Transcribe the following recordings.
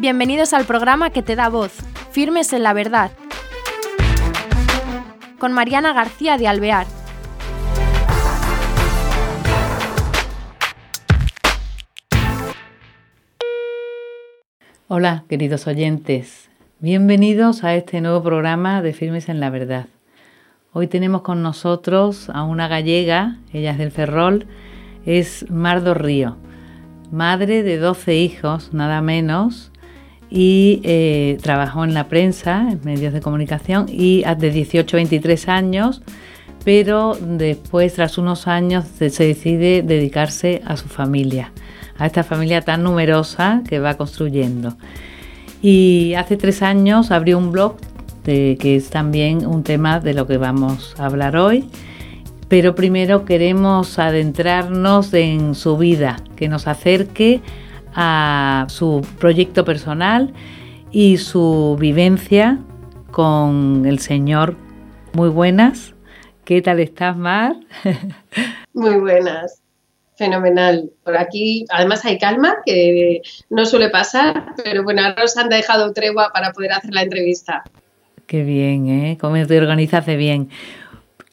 Bienvenidos al programa que te da voz, Firmes en la Verdad, con Mariana García de Alvear. Hola, queridos oyentes. Bienvenidos a este nuevo programa de Firmes en la Verdad. Hoy tenemos con nosotros a una gallega, ella es del Ferrol, es Mardo Río, madre de 12 hijos, nada menos, y eh, trabajó en la prensa, en medios de comunicación, y de 18 a 23 años, pero después, tras unos años, se decide dedicarse a su familia, a esta familia tan numerosa que va construyendo. Y hace tres años abrió un blog que es también un tema de lo que vamos a hablar hoy. Pero primero queremos adentrarnos en su vida, que nos acerque a su proyecto personal y su vivencia con el Señor. Muy buenas. ¿Qué tal estás, Mar? Muy buenas. Fenomenal. Por aquí, además, hay calma, que no suele pasar, pero bueno, ahora nos han dejado tregua para poder hacer la entrevista. Qué bien, ¿eh? Cómo te organizas de bien.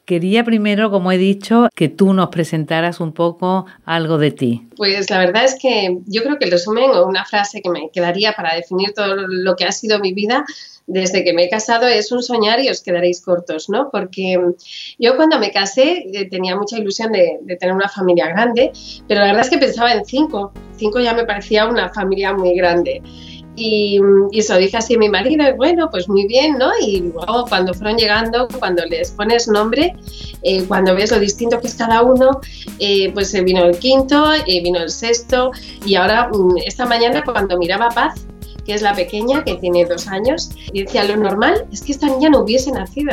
Quería primero, como he dicho, que tú nos presentaras un poco algo de ti. Pues la verdad es que yo creo que el resumen o una frase que me quedaría para definir todo lo que ha sido mi vida desde que me he casado es un soñar y os quedaréis cortos, ¿no? Porque yo cuando me casé eh, tenía mucha ilusión de, de, tener una familia grande, pero la verdad es que pensaba en cinco. Cinco ya me parecía una familia muy grande. Y, eso dije así a mi marido, y bueno, pues muy bien, ¿no? Y luego cuando fueron llegando, cuando les pones nombre, eh, cuando ves lo distinto que es cada uno, eh, pues vino el quinto, eh, vino el sexto, y ahora mm, esta mañana cuando miraba Paz, que es la pequeña, que tiene dos años, y decía, lo normal es que esta niña no hubiese nacido.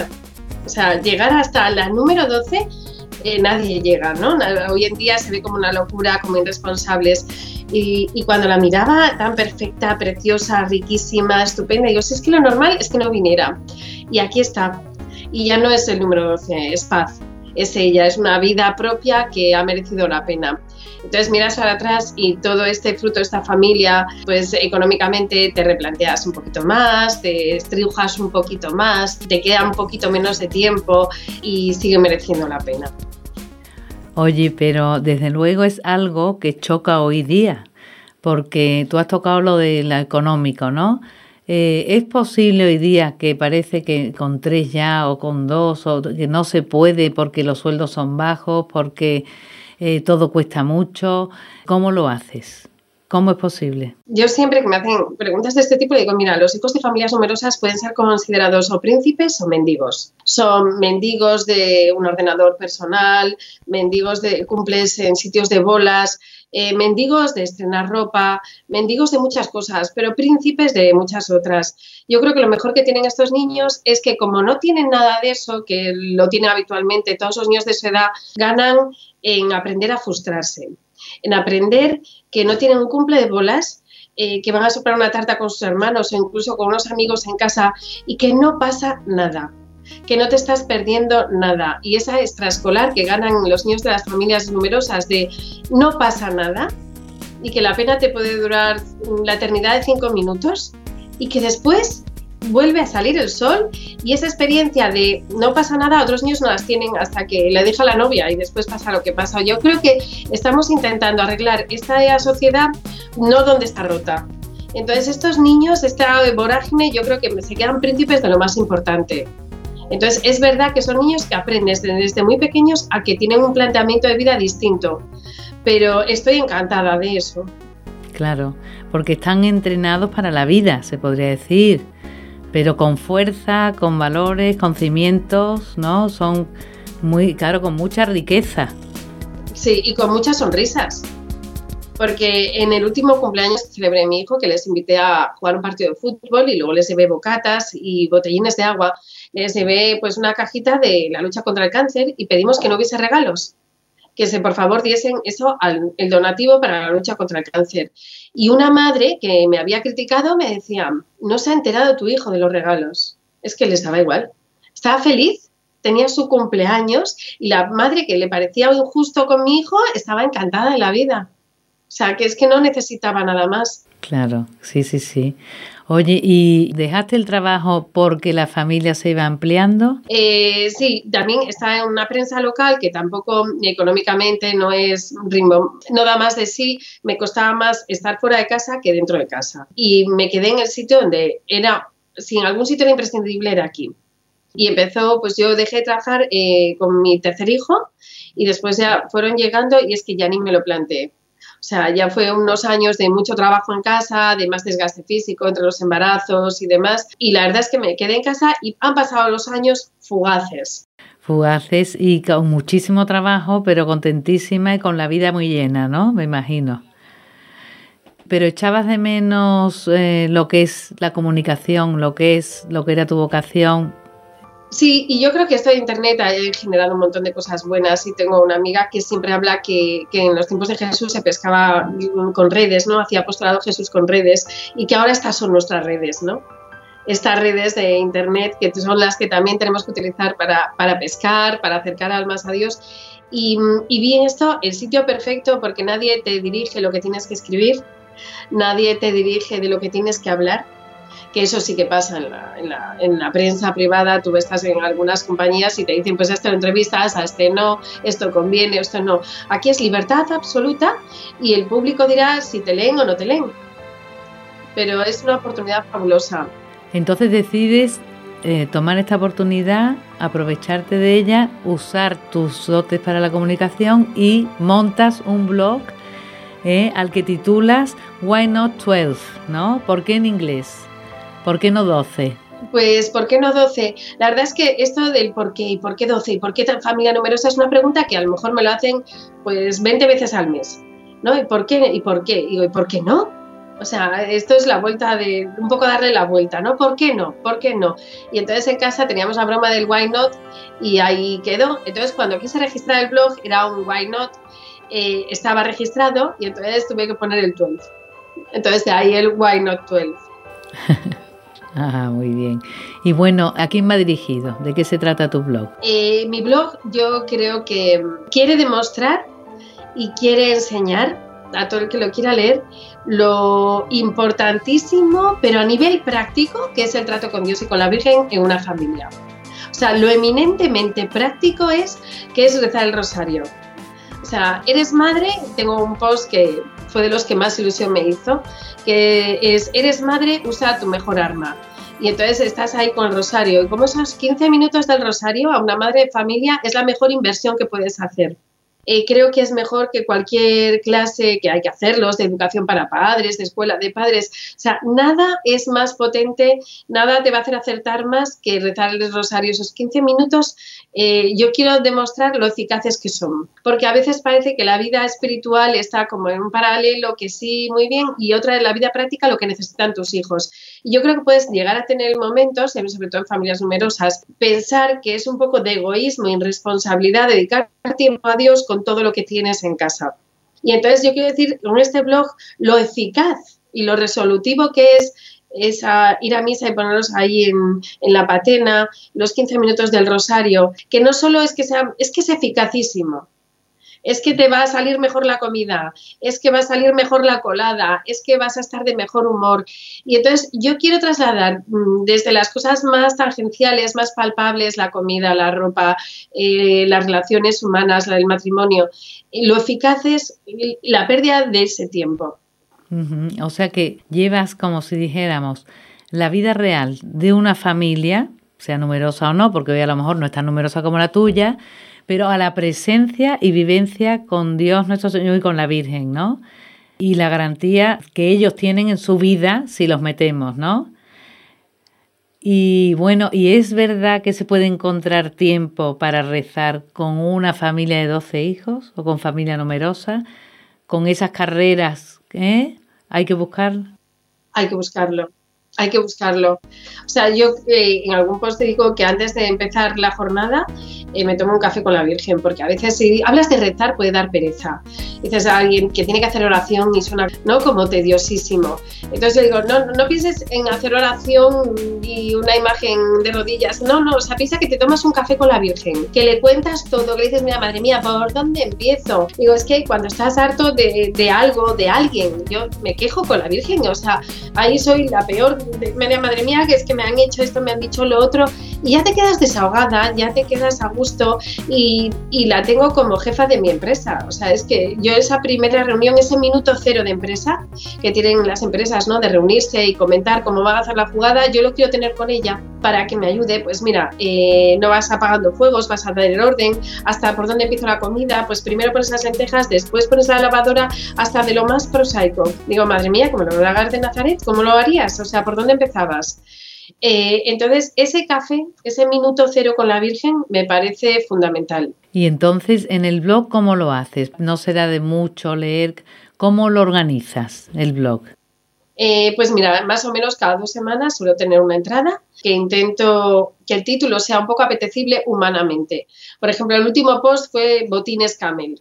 O sea, llegar hasta la número 12 nadie llega, ¿no? Hoy en día se ve como una locura, como irresponsables. Y, cuando la miraba tan perfecta, preciosa, riquísima, estupenda, digo, si es que lo normal es que no viniera. Y aquí está. Y ya no es el número 12, es paz. Es ella, es una vida propia que ha merecido la pena. Entonces miras para atrás y todo este fruto esta familia, pues económicamente te replanteas un poquito más, te estrujas un poquito más, te queda un poquito menos de tiempo y sigue mereciendo la pena. Oye, pero desde luego es algo que choca hoy día, porque tú has tocado lo de económico, ¿no? Eh, ¿Es posible hoy día que parece que con tres ya o con dos o que no se puede porque los sueldos son bajos, porque eh, todo cuesta mucho? ¿Cómo lo haces? ¿Cómo es posible? Yo siempre que me hacen preguntas de este tipo digo, mira, los hijos de familias numerosas pueden ser considerados o príncipes o mendigos. Son mendigos de un ordenador personal, mendigos de cumples en sitios de bolas, eh, mendigos de estrenar ropa, mendigos de muchas cosas, pero príncipes de muchas otras. Yo creo que lo mejor que tienen estos niños es que como no tienen nada de eso, que lo tienen habitualmente todos los niños de su edad, ganan en aprender a frustrarse en aprender que no tienen un cumple de bolas, eh, que van a soplar una tarta con sus hermanos o incluso con unos amigos en casa y que no pasa nada que no te estás perdiendo nada. Y esa extraescolar que ganan los niños de las familias numerosas de no pasa nada y que la pena te puede durar la eternidad de cinco minutos y que después vuelve a salir el sol y esa experiencia de no pasa nada, otros niños no las tienen hasta que le deja la novia y después pasa lo que pasa. Yo creo que estamos intentando arreglar esta sociedad no donde está rota. Entonces estos niños, esta vorágine, yo creo que se quedan príncipes de lo más importante. Entonces es verdad que son niños que aprenden desde muy pequeños a que tienen un planteamiento de vida distinto, pero estoy encantada de eso. Claro, porque están entrenados para la vida, se podría decir pero con fuerza, con valores, con cimientos, ¿no? Son muy, claro, con mucha riqueza. Sí, y con muchas sonrisas. Porque en el último cumpleaños que celebré a mi hijo, que les invité a jugar un partido de fútbol y luego les llevé bocatas y botellines de agua, les llevé pues una cajita de la lucha contra el cáncer y pedimos que no hubiese regalos que se por favor diesen eso al el donativo para la lucha contra el cáncer. Y una madre que me había criticado me decía, no se ha enterado tu hijo de los regalos. Es que les daba igual. Estaba feliz, tenía su cumpleaños y la madre que le parecía injusto con mi hijo estaba encantada de la vida. O sea, que es que no necesitaba nada más. Claro, sí, sí, sí. Oye, ¿y dejaste el trabajo porque la familia se iba ampliando? Eh, sí, también está en una prensa local que tampoco económicamente no es ritmo, no da más de sí. Me costaba más estar fuera de casa que dentro de casa. Y me quedé en el sitio donde era, si en algún sitio era imprescindible, era aquí. Y empezó, pues yo dejé de trabajar eh, con mi tercer hijo y después ya fueron llegando y es que ya ni me lo planteé o sea, ya fue unos años de mucho trabajo en casa, de más desgaste físico entre los embarazos y demás. Y la verdad es que me quedé en casa y han pasado los años fugaces. Fugaces y con muchísimo trabajo, pero contentísima y con la vida muy llena, ¿no? Me imagino. Pero echabas de menos eh, lo que es la comunicación, lo que es, lo que era tu vocación, Sí, y yo creo que esto de Internet ha generado un montón de cosas buenas y tengo una amiga que siempre habla que, en los tiempos de Jesús se pescaba con redes, ¿no? Hacía apostolado Jesús con redes y que ahora estas son nuestras redes, ¿no? Estas redes de Internet que son las que también tenemos que utilizar para, pescar, para acercar almas a Dios. Y, y esto el sitio perfecto porque nadie te dirige lo que tienes que escribir, nadie te dirige de lo que tienes que hablar que eso sí que pasa en la, en la, en la prensa privada, tú estás en algunas compañías y te dicen, pues esto lo entrevistas, a este no, esto conviene, esto no. Aquí es libertad absoluta y el público dirá si te leen o no te leen. Pero es una oportunidad fabulosa. Entonces decides eh, tomar esta oportunidad, aprovecharte de ella, usar tus dotes para la comunicación y montas un blog eh, al que titulas Why Not 12, ¿no? ¿Por qué en inglés? ¿Por qué no 12? Pues, ¿por qué no 12? La verdad es que esto del por qué y por qué 12 y por qué tan familia numerosa es una pregunta que a lo mejor me lo hacen pues 20 veces al mes. ¿No? ¿Y por qué? ¿Y por qué? ¿Y por qué no? O sea, esto es la vuelta de un poco darle la vuelta, ¿no? ¿Por qué no? ¿Por qué no? Y entonces en casa teníamos la broma del why not y ahí quedó. Entonces cuando quise registrar el blog era un why not, eh, estaba registrado y entonces tuve que poner el 12. Entonces de ahí el why not 12. Ah, muy bien. Y bueno, ¿a quién va dirigido? ¿De qué se trata tu blog? Eh, mi blog yo creo que quiere demostrar y quiere enseñar a todo el que lo quiera leer lo importantísimo, pero a nivel práctico, que es el trato con Dios y con la Virgen en una familia. O sea, lo eminentemente práctico es que es rezar el rosario. O sea, eres madre, tengo un post que fue de los que más ilusión me hizo, que es, eres madre, usa tu mejor arma. Y entonces estás ahí con el rosario. Y como esos 15 minutos del rosario a una madre de familia es la mejor inversión que puedes hacer. Eh, creo que es mejor que cualquier clase que hay que hacerlos de educación para padres, de escuela de padres. O sea, nada es más potente, nada te va a hacer acertar más que rezar el rosario esos 15 minutos. Eh, yo quiero demostrar lo eficaces que son, porque a veces parece que la vida espiritual está como en un paralelo que sí, muy bien, y otra en la vida práctica lo que necesitan tus hijos. Y yo creo que puedes llegar a tener momentos, sobre todo en familias numerosas, pensar que es un poco de egoísmo irresponsabilidad dedicar tiempo a Dios con todo lo que tienes en casa. Y entonces yo quiero decir con este blog lo eficaz y lo resolutivo que es es ir a misa y ponerlos ahí en, en, la patena, los 15 minutos del rosario, que no solo es que sea, es que es eficacísimo es que te va a salir mejor la comida, es que va a salir mejor la colada, es que vas a estar de mejor humor. Y entonces yo quiero trasladar mm, desde las cosas más tangenciales, más palpables, la comida, la ropa, eh, las relaciones humanas, el matrimonio, lo eficaz es la pérdida de ese tiempo. O sea que llevas, como si dijéramos, la vida real de una familia, sea numerosa o no, porque hoy a lo mejor no es tan numerosa como la tuya, pero a la presencia y vivencia con Dios nuestro Señor y con la Virgen, ¿no? Y la garantía que ellos tienen en su vida si los metemos, ¿no? Y bueno, y es verdad que se puede encontrar tiempo para rezar con una familia de 12 hijos o con familia numerosa, con esas carreras, ¿eh? Hay que buscarlo. Hay que buscarlo hay que buscarlo. O sea, yo eh, en algún post te digo que antes de empezar la jornada eh, me tomo un café con la Virgen, porque a veces si hablas de rezar puede dar pereza. Dices a alguien que tiene que hacer oración y suena ¿no? como tediosísimo. Entonces yo digo, no, no pienses en hacer oración y una imagen de rodillas. No, no, o sea, piensa que te tomas un café con la Virgen, que le cuentas todo, que le dices, mira, madre mía, ¿por dónde empiezo? Digo, es que cuando estás harto de, de algo, de alguien, yo me quejo con la Virgen, o sea, ahí soy la peor, de, madre mía, que es que me han hecho esto, me han dicho lo otro, y ya te quedas desahogada, ya te quedas a gusto y, y la tengo como jefa de mi empresa. O sea, es que yo esa primera reunión, ese minuto cero de empresa que tienen las empresas, ¿no? De reunirse y comentar cómo va a hacer la jugada, yo lo quiero tener con ella para que me ayude. Pues mira, eh, no vas apagando fuegos, vas a tener orden, hasta por dónde empiezo la comida, pues primero pones las lentejas, después pones la lavadora, hasta de lo más prosaico. Digo, madre mía, como lo hagas de Nazaret, ¿cómo lo harías? O sea, ¿por dónde empezabas? Eh, entonces, ese café, ese minuto cero con la Virgen, me parece fundamental. Y entonces, en el blog, ¿cómo lo haces? ¿No será de mucho leer? ¿Cómo lo organizas, el blog? Eh, pues mira, más o menos cada dos semanas suelo tener una entrada que intento que el título sea un poco apetecible humanamente. Por ejemplo, el último post fue Botines Camel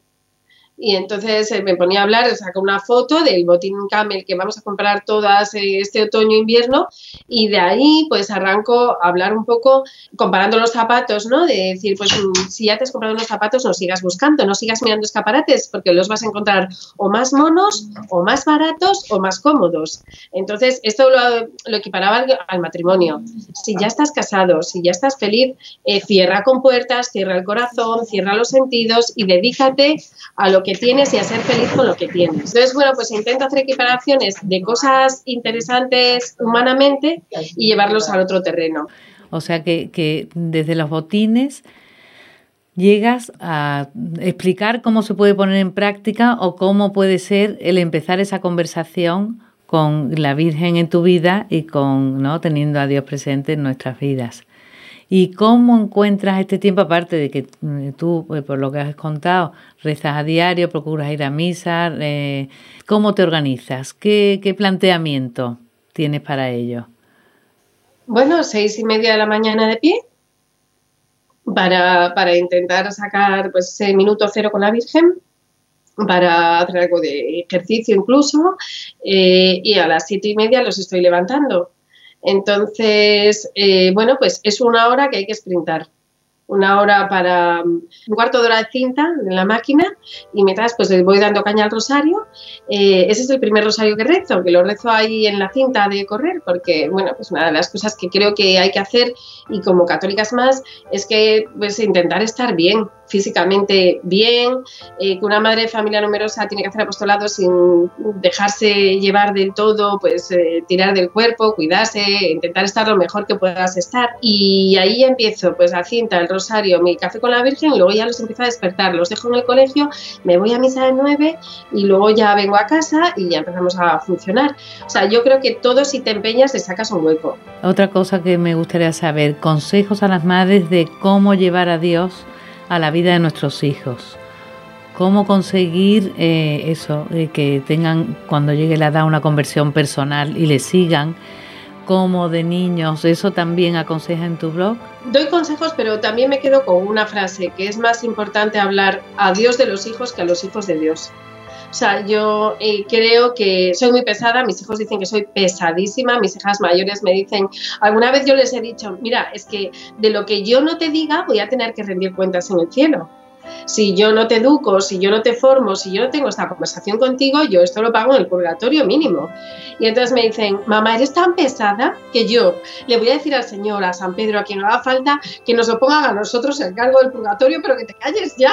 y entonces eh, me ponía a hablar, saco una foto del botín camel que vamos a comprar todas eh, este otoño-invierno y de ahí pues arranco a hablar un poco comparando los zapatos, ¿no? De decir, pues mm, si ya te has comprado unos zapatos no sigas buscando, no sigas mirando escaparates porque los vas a encontrar o más monos o más baratos o más cómodos. Entonces esto lo, lo equiparaba al, matrimonio. Si ya estás casado, si ya estás feliz, eh, cierra con puertas, cierra el corazón, cierra los sentidos y dedícate a lo que tienes y a ser feliz con lo que tienes. Entonces, bueno, pues intento hacer equiparaciones de cosas interesantes humanamente y llevarlos al otro terreno. O sea que, que desde los botines llegas a explicar cómo se puede poner en práctica o cómo puede ser el empezar esa conversación con la Virgen en tu vida y con no teniendo a Dios presente en nuestras vidas. ¿Y cómo encuentras este tiempo, aparte de que eh, tú, eh, por lo que has contado, rezas a diario, procuras ir a misa? Eh, ¿Cómo te organizas? ¿Qué, planteamiento tienes para ello? Bueno, seis y media de la mañana de pie para, para intentar sacar pues, ese minuto cero con la Virgen para hacer algo de ejercicio incluso y a las siete y media los estoy levantando entonces, eh, bueno, pues es una hora que hay que sprintar una hora para mm, un cuarto de hora de cinta en la máquina y mientras pues voy dando caña al rosario. Eh, ese es el primer rosario que rezo, que lo rezo ahí en la cinta de correr, porque bueno, pues una de las cosas que creo que hay que hacer y como católicas más es que pues intentar estar bien, físicamente bien, eh, que una madre de familia numerosa tiene que hacer apostolado sin dejarse llevar del todo, pues eh, tirar del cuerpo, cuidarse, intentar estar lo mejor que puedas estar. Y ahí empiezo, pues la cinta, el rosario, mi café con la Virgen luego ya los empiezo a despertar. Los dejo en el colegio, me voy a misa de nueve y luego ya vengo a casa y ya empezamos a funcionar. O sea, yo creo que todo si te empeñas le sacas un hueco. Otra cosa que me gustaría saber, consejos a las madres de cómo llevar a Dios a la vida de nuestros hijos. ¿Cómo conseguir eh, eso, eh, que tengan cuando llegue la edad una conversión personal y le sigan como de niños? ¿Eso también aconseja en tu blog? Doy consejos, pero también me quedo con una frase, que es más importante hablar a Dios de los hijos que a los hijos de Dios. O sea, yo eh, creo que soy muy pesada, mis hijos dicen que soy pesadísima, mis hijas mayores me dicen, alguna vez yo les he dicho, mira, es que de lo que yo no te diga voy a tener que rendir cuentas en el cielo. Si yo no te educo, si yo no te formo, si yo no tengo esta conversación contigo, yo esto lo pago en el purgatorio mínimo. Y entonces me dicen, mamá, eres tan pesada que yo le voy a decir al Señor, a San Pedro, a quien haga falta, que nos lo pongan a nosotros el cargo del purgatorio, pero que te calles ya.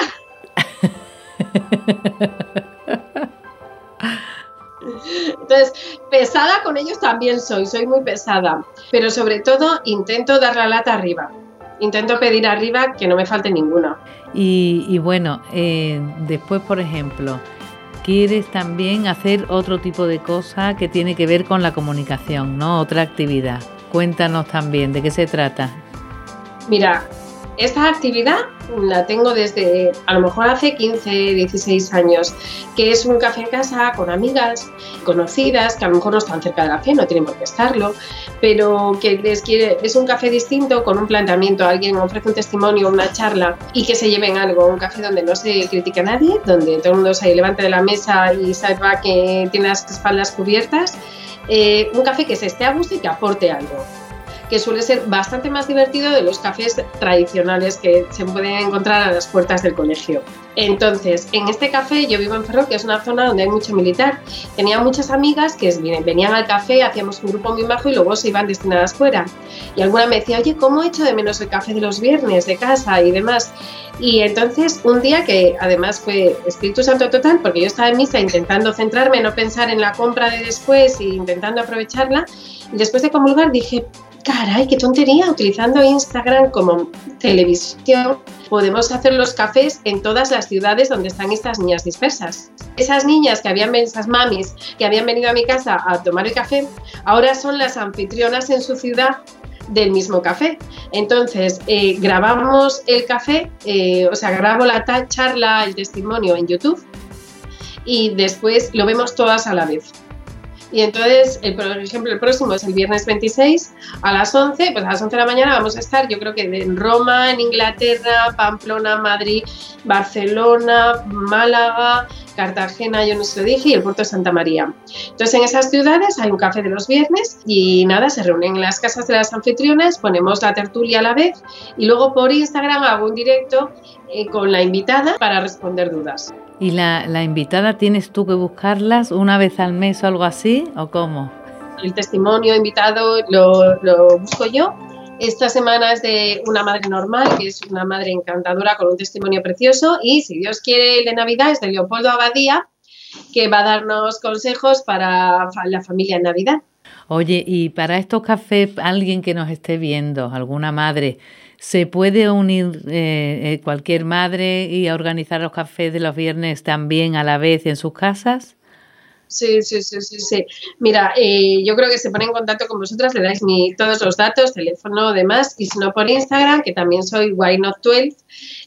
Entonces, pesada con ellos también soy, soy muy pesada, pero sobre todo intento dar la lata arriba. Intento pedir arriba que no me falte ninguno. Y, bueno, eh, después, por ejemplo, quieres también hacer otro tipo de cosa que tiene que ver con la comunicación, ¿no? Otra actividad. Cuéntanos también, ¿de qué se trata? Mira, esta actividad la tengo desde a lo mejor hace 15, 16 años, que es un café en casa con amigas conocidas, que a lo mejor no están cerca de la fe, no tienen por qué estarlo, pero que les quiere, es un café distinto con un planteamiento, alguien ofrece un testimonio, una charla y que se lleven algo, un café donde no se critica a nadie, donde todo el mundo se levante de la mesa y sepa que tiene las espaldas cubiertas, eh, un café que se esté a gusto y que aporte algo que suele ser bastante más divertido de los cafés tradicionales que se pueden encontrar a las puertas del colegio. Entonces, en este café, yo vivo en Ferrol, que es una zona donde hay mucho militar. Tenía muchas amigas que venían al café, hacíamos un grupo muy bajo y luego se iban destinadas fuera. Y alguna me decía, oye, ¿cómo he hecho de menos el café de los viernes de casa y demás? Y entonces, un día que además fue Espíritu Santo total, porque yo estaba en misa intentando centrarme, no pensar en la compra de después e intentando aprovecharla, después de comulgar dije, caray, qué tontería, utilizando Instagram como televisión, podemos hacer los cafés en todas las ciudades donde están estas niñas dispersas. Esas niñas que habían esas mamis que habían venido a mi casa a tomar el café, ahora son las anfitrionas en su ciudad del mismo café. Entonces, eh, grabamos el café, eh, o sea, grabo la charla, el testimonio en YouTube y después lo vemos todas a la vez. Y entonces, el, por ejemplo, el próximo es el viernes 26 a las 11, pues a las 11 de la mañana vamos a estar, yo creo que en Roma, en Inglaterra, Pamplona, Madrid, Barcelona, Málaga, Cartagena, yo no se lo dije, y el puerto de Santa María. Entonces, en esas ciudades hay un café de los viernes y nada, se reúnen en las casas de las anfitriones, ponemos la tertulia a la vez y luego por Instagram hago un directo eh, con la invitada para responder dudas. ¿Y la, la, invitada tienes tú que buscarlas una vez al mes o algo así? ¿O cómo? El testimonio invitado lo, lo busco yo. Esta semana es de una madre normal, que es una madre encantadora con un testimonio precioso. Y si Dios quiere, el de Navidad es de Leopoldo Abadía, que va a darnos consejos para la familia en Navidad. Oye, y para estos cafés, alguien que nos esté viendo, alguna madre, ¿Se puede unir eh, eh, cualquier madre y organizar los cafés de los viernes también a la vez en sus casas? Sí, sí, sí, sí, sí. Mira, eh, yo creo que se pone en contacto con vosotras, le dais mi, todos los datos, teléfono, demás, y si no por Instagram, que también soy Why Not 12,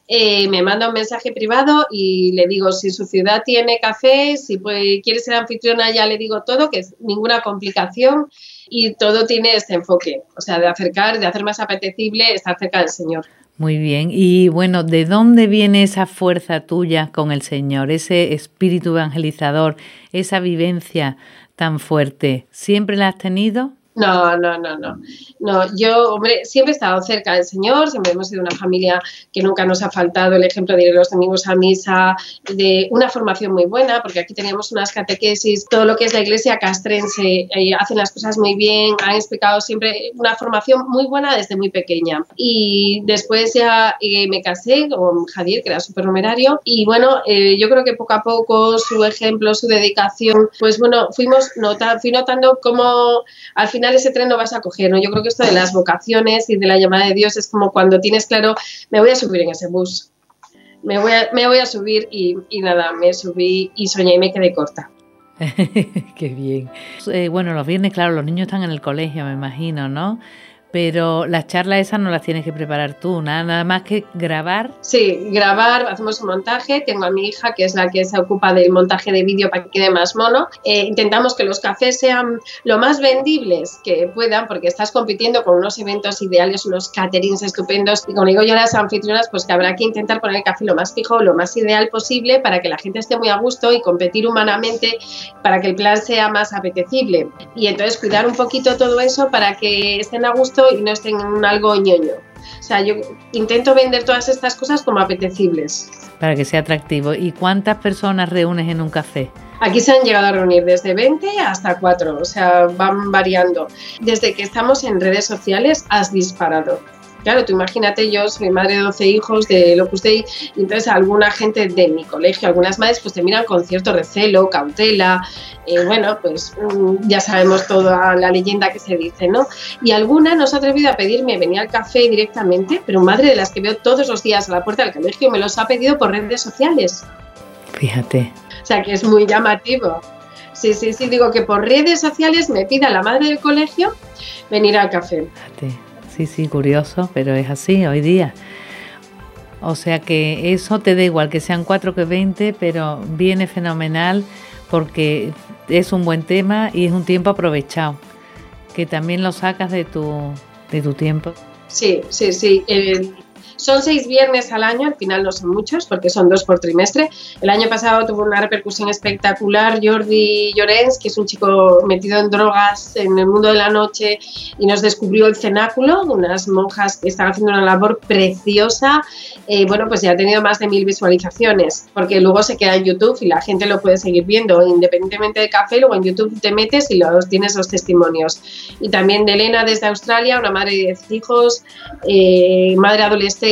me manda un mensaje privado y le digo si su ciudad tiene café, si quiere ser anfitriona, ya le digo todo, que es ninguna complicación y todo tiene este enfoque, o sea, de acercar, de hacer más apetecible estar cerca del Señor. Muy bien. Y bueno, ¿de dónde viene esa fuerza tuya con el Señor, ese espíritu evangelizador, esa vivencia tan fuerte? ¿Siempre la has tenido? No, no, no, no. No, yo, hombre, siempre he estado cerca del Señor, siempre hemos sido una familia que nunca nos ha faltado el ejemplo de ir los domingos a misa, de una formación muy buena, porque aquí teníamos unas catequesis, todo lo que es la iglesia castrense, eh, hacen las cosas muy bien, han explicado siempre una formación muy buena desde muy pequeña. Y después ya eh, me casé con Javier, que era súper numerario, y bueno, eh, yo creo que poco a poco su ejemplo, su dedicación, pues bueno, fuimos nota, fui notando cómo al final ese tren no vas a coger, ¿no? Yo creo que esto de las vocaciones y de la llamada de Dios es como cuando tienes claro, me voy a subir en ese bus, me voy a, me voy a subir y, nada, me subí y soñé y me quedé corta. Qué bien. Eh, bueno, los viernes, claro, los niños están en el colegio, me imagino, ¿no? Pero las charlas esas no las tienes que preparar tú, nada, nada más que grabar. Sí, grabar, hacemos un montaje, tengo a mi hija que es la que se ocupa del montaje de vídeo para que quede más mono. Eh, intentamos que los cafés sean lo más vendibles que puedan, porque estás compitiendo con unos eventos ideales, unos caterings estupendos, y como digo yo a las anfitrionas, pues que habrá que intentar poner el café lo más fijo, lo más ideal posible para que la gente esté muy a gusto y competir humanamente para que el plan sea más apetecible. Y entonces cuidar un poquito todo eso para que estén a gusto y no estén en algo ñoño. O sea, yo intento vender todas estas cosas como apetecibles. Para que sea atractivo. ¿Y cuántas personas reúnes en un café? Aquí se han llegado a reunir desde 20 hasta 4, o sea, van variando. Desde que estamos en redes sociales has disparado. Claro, tú imagínate, yo soy madre de 12 hijos de Locus Dei, y entonces alguna gente de mi colegio, algunas madres, pues te miran con cierto recelo, cautela, eh, bueno, pues mm, ya sabemos toda la leyenda que se dice, ¿no? Y alguna nos ha atrevido a pedirme venir al café directamente, pero madre de las que veo todos los días a la puerta del colegio me los ha pedido por redes sociales. Fíjate. O sea, que es muy llamativo. Sí, sí, sí, digo que por redes sociales me pida la madre del colegio venir al café. Fíjate. Sí, sí, curioso, pero es así hoy día. O sea que eso te da igual que sean cuatro que 20, pero viene fenomenal porque es un buen tema y es un tiempo aprovechado, que también lo sacas de tu, de tu tiempo. Sí, sí, sí. Son seis viernes al año, al final no son muchos porque son dos por trimestre. El año pasado tuvo una repercusión espectacular Jordi Llorens, que es un chico metido en drogas en el mundo de la noche y nos descubrió el cenáculo, unas monjas que están haciendo una labor preciosa. Eh, bueno, pues ya ha tenido más de mil visualizaciones porque luego se queda en YouTube y la gente lo puede seguir viendo independientemente de café. Luego en YouTube te metes y los, tienes los testimonios. Y también de Elena desde Australia, una madre de 10 hijos, eh, madre adolescente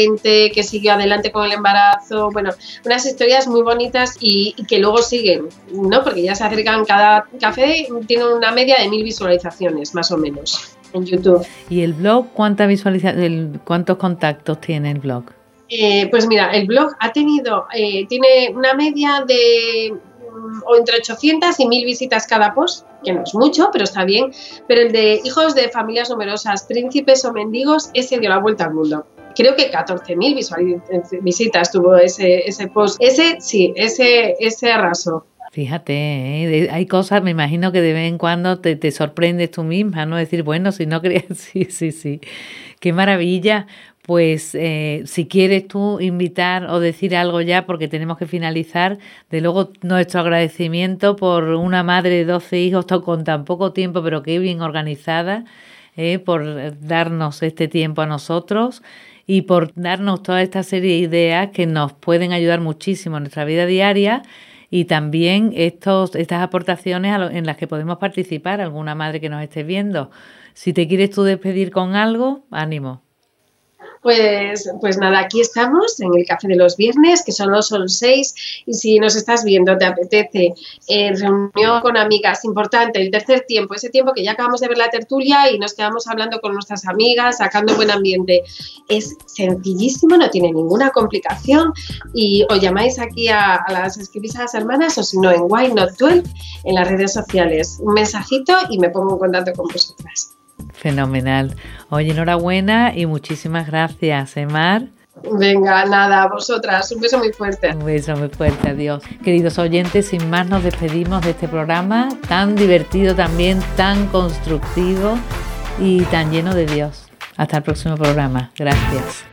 que siguió adelante con el embarazo, bueno, unas historias muy bonitas y, que luego siguen, ¿no? Porque ya se acercan, cada café tiene una media de mil visualizaciones, más o menos, en YouTube. ¿Y el blog, cuánta visualización, cuántos contactos tiene el blog? Eh, pues mira, el blog ha tenido, eh, tiene una media de mm, o entre 800 y 1000 visitas cada post, que no es mucho, pero está bien. Pero el de hijos de familias numerosas, príncipes o mendigos, ese dio la vuelta al mundo creo que 14.000 visitas tuvo ese, ese post. Ese, sí, ese, ese arrasó. Fíjate, ¿eh? hay cosas, me imagino que de vez en cuando te, te sorprendes tú misma, ¿no? Decir, bueno, si no crees, sí, sí, sí, qué maravilla. Pues eh, si quieres tú invitar o decir algo ya, porque tenemos que finalizar, de luego nuestro agradecimiento por una madre de 12 hijos con tan poco tiempo, pero que bien organizada, eh, por darnos este tiempo a nosotros y por darnos toda esta serie de ideas que nos pueden ayudar muchísimo en nuestra vida diaria y también estos, estas aportaciones en las que podemos participar, alguna madre que nos esté viendo. Si te quieres tú despedir con algo, ánimo. Pues, pues nada, aquí estamos en el café de los viernes, que solo son seis, y si nos estás viendo, te apetece eh, reunión con amigas, importante, el tercer tiempo, ese tiempo que ya acabamos de ver la tertulia y nos quedamos hablando con nuestras amigas, sacando buen ambiente. Es sencillísimo, no tiene ninguna complicación y os llamáis aquí a, las escribís a las hermanas o si no en Why Not 12 en las redes sociales. Un mensajito y me pongo en contacto con vosotras. Fenomenal. Oye, enhorabuena y muchísimas gracias, Emar. Venga, nada, vosotras. Un beso muy fuerte. Un beso muy fuerte, adiós. Queridos oyentes, sin más nos despedimos de este programa tan divertido también, tan constructivo y tan lleno de Dios. Hasta el próximo programa. Gracias.